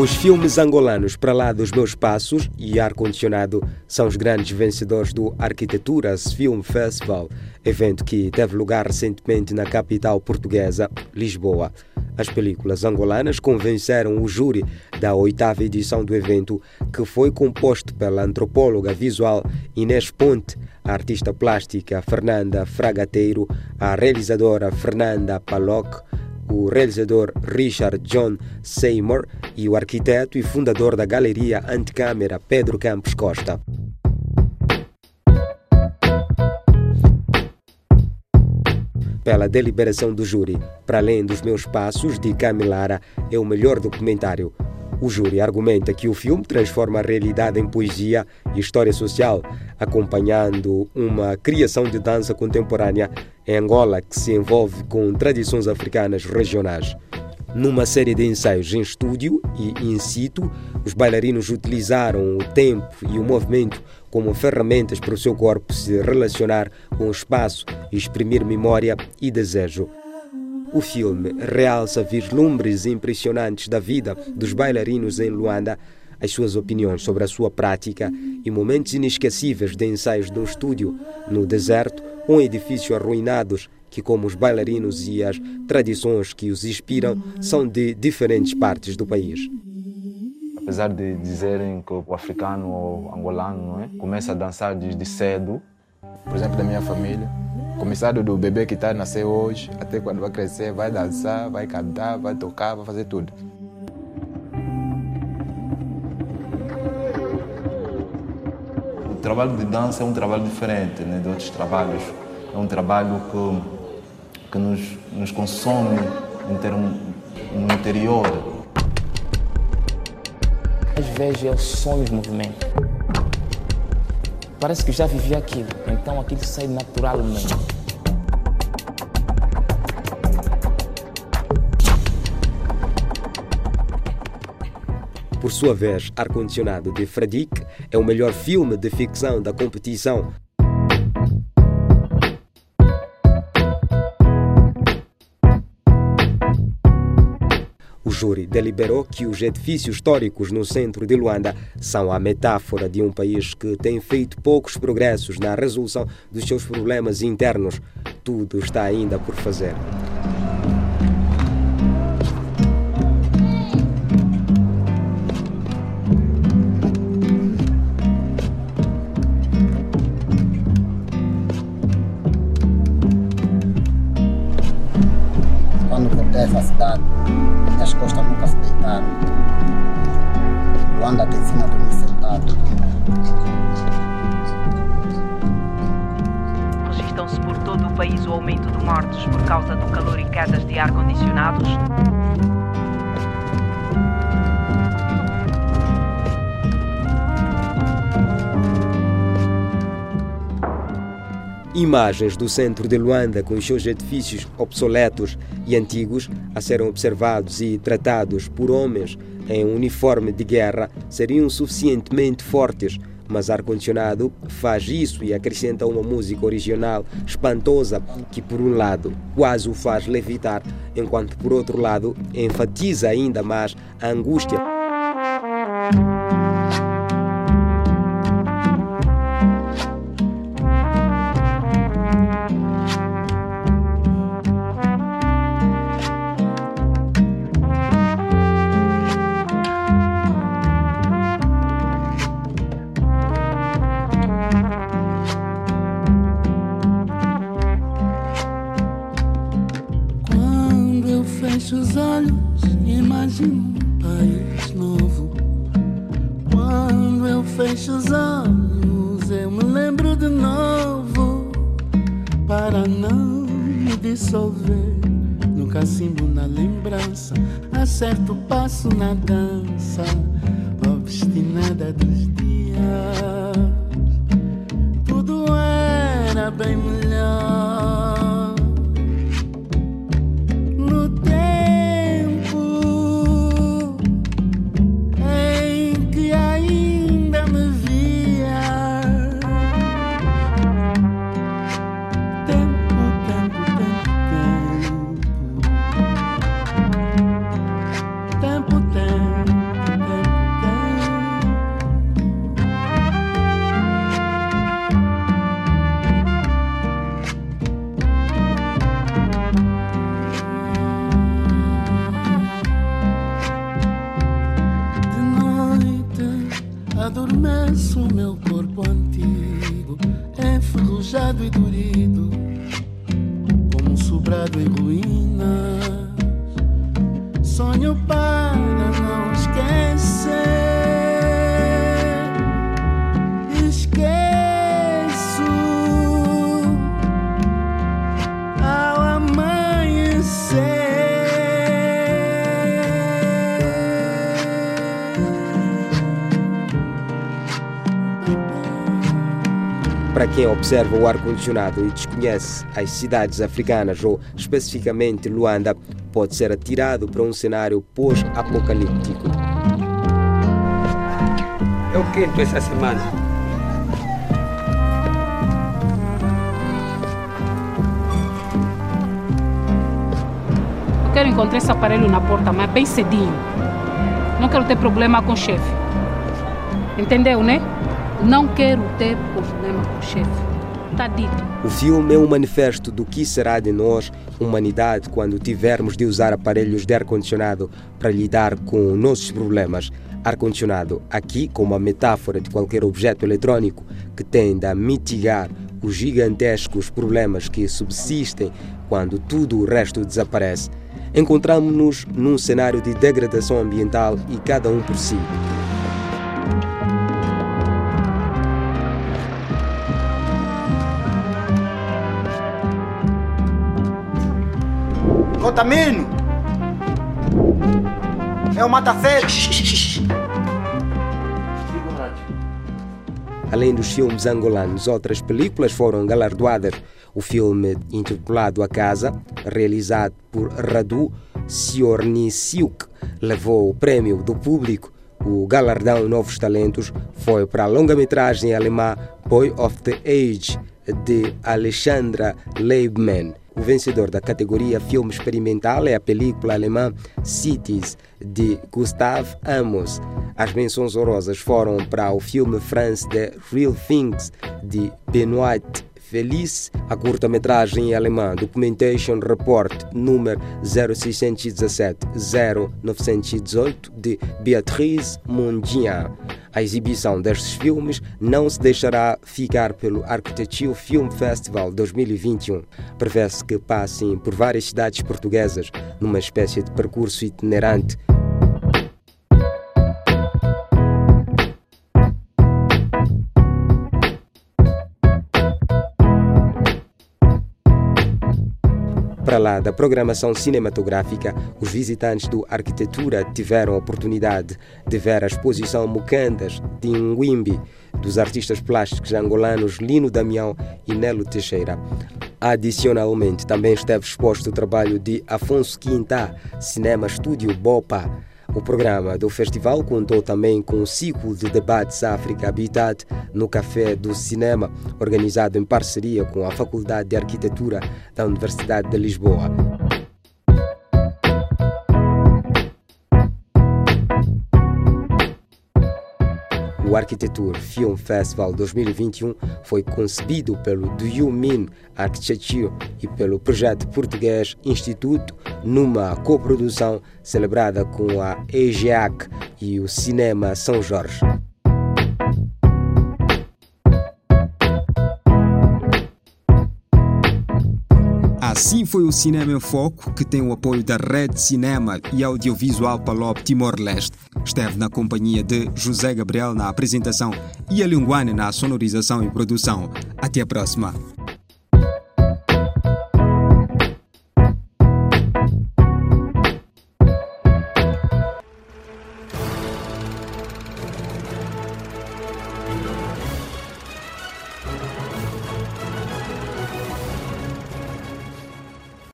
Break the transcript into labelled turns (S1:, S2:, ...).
S1: Os filmes angolanos Para Lá dos Meus Passos e Ar-Condicionado são os grandes vencedores do Arquiteturas Film Festival, evento que teve lugar recentemente na capital portuguesa, Lisboa. As películas angolanas convenceram o júri da oitava edição do evento, que foi composto pela antropóloga visual Inês Ponte, a artista plástica Fernanda Fragateiro, a realizadora Fernanda Paloc, o realizador Richard John Seymour e o arquiteto e fundador da Galeria Anticâmara Pedro Campos Costa. Pela deliberação do júri, para além dos meus passos, de Camilara é o melhor documentário o júri argumenta que o filme transforma a realidade em poesia e história social, acompanhando uma criação de dança contemporânea em Angola que se envolve com tradições africanas regionais. Numa série de ensaios em estúdio e in situ, os bailarinos utilizaram o tempo e o movimento como ferramentas para o seu corpo se relacionar com o espaço e exprimir memória e desejo. O filme realça vislumbres impressionantes da vida dos bailarinos em Luanda, as suas opiniões sobre a sua prática e momentos inesquecíveis de ensaios de um estúdio no deserto ou em edifícios arruinados que, como os bailarinos e as tradições que os inspiram, são de diferentes partes do país.
S2: Apesar de dizerem que o africano ou angolano é? começa a dançar desde cedo,
S3: por exemplo, da minha família, Começado do bebê que está nascer hoje, até quando vai crescer, vai dançar, vai cantar, vai tocar, vai fazer tudo.
S2: O trabalho de dança é um trabalho diferente né, de outros trabalhos. É um trabalho que, que nos, nos consome em termo, no interior.
S4: Às vezes eu sonho de movimento parece que já vivi aquilo, então aquilo sai naturalmente.
S1: Por sua vez, Ar-Condicionado de Fradique é o melhor filme de ficção da competição O júri deliberou que os edifícios históricos no centro de Luanda são a metáfora de um país que tem feito poucos progressos na resolução dos seus problemas internos. Tudo está ainda por fazer.
S5: Essa cidade, minhas costas nunca se deitaram. Luanda te ensina a dormir sentado.
S6: Registram-se por todo o país o aumento de mortes por causa do calor e quedas de ar-condicionados.
S1: Imagens do centro de Luanda com os seus edifícios obsoletos e antigos a serem observados e tratados por homens em uniforme de guerra seriam suficientemente fortes, mas ar-condicionado faz isso e acrescenta uma música original espantosa que, por um lado, quase o faz levitar, enquanto, por outro lado, enfatiza ainda mais a angústia.
S7: Fecho os olhos imagino um país novo. Quando eu fecho os olhos, eu me lembro de novo. Para não me dissolver no cacimbo, na lembrança, acerto o passo na dança, obstinada dos dias. Tudo era bem melhor. Enferrujado e dorido, como um sobrado em ruínas. Sonho para não esquecer. Esqueço ao amanhecer.
S1: Para quem observa o ar-condicionado e desconhece as cidades africanas ou especificamente Luanda, pode ser atirado para um cenário pós-apocalíptico.
S8: Eu quinto essa semana.
S9: Eu quero encontrar esse aparelho na porta, mas bem cedinho. Não quero ter problema com o chefe. Entendeu, né? Não quero ter problema com o chefe. Está dito.
S1: O filme é um manifesto do que será de nós, humanidade, quando tivermos de usar aparelhos de ar-condicionado para lidar com nossos problemas. Ar-condicionado aqui como uma metáfora de qualquer objeto eletrônico que tende a mitigar os gigantescos problemas que subsistem quando tudo o resto desaparece. Encontramos-nos num cenário de degradação ambiental e cada um por si.
S5: Contamino! É o mata-feio!
S1: Além dos filmes angolanos, outras películas foram galardoadas. O filme intitulado A Casa, realizado por Radu Siornisiuk, levou o prêmio do público. O galardão Novos Talentos foi para a longa-metragem alemã Boy of the Age, de Alexandra Leibman. O vencedor da categoria Filme Experimental é a película alemã Cities, de Gustav Amos. As menções honrosas foram para o filme France The Real Things, de Benoit Felice, a curta-metragem alemã Documentation Report número 0617-0918 de Beatrice Mundian. A exibição destes filmes não se deixará ficar pelo Architecture Film Festival 2021. Prevê-se que passem por várias cidades portuguesas numa espécie de percurso itinerante Para lá da programação cinematográfica, os visitantes do Arquitetura tiveram a oportunidade de ver a exposição Mucandas de Nwimbi, dos artistas plásticos angolanos Lino Damião e Nelo Teixeira. Adicionalmente, também esteve exposto o trabalho de Afonso Quintá, Cinema Estúdio Bopa. O programa do festival contou também com um ciclo de debates África Habitat no Café do Cinema, organizado em parceria com a Faculdade de Arquitetura da Universidade de Lisboa. O Arquitetura Film Festival 2021 foi concebido pelo Do You Mean Architecture e pelo projeto português Instituto numa coprodução celebrada com a EGEAC e o Cinema São Jorge. Assim foi o Cinema em Foco, que tem o apoio da Rede Cinema e Audiovisual Palop Timor-Leste. Esteve na companhia de José Gabriel na apresentação e a Linguane na sonorização e produção. Até a próxima.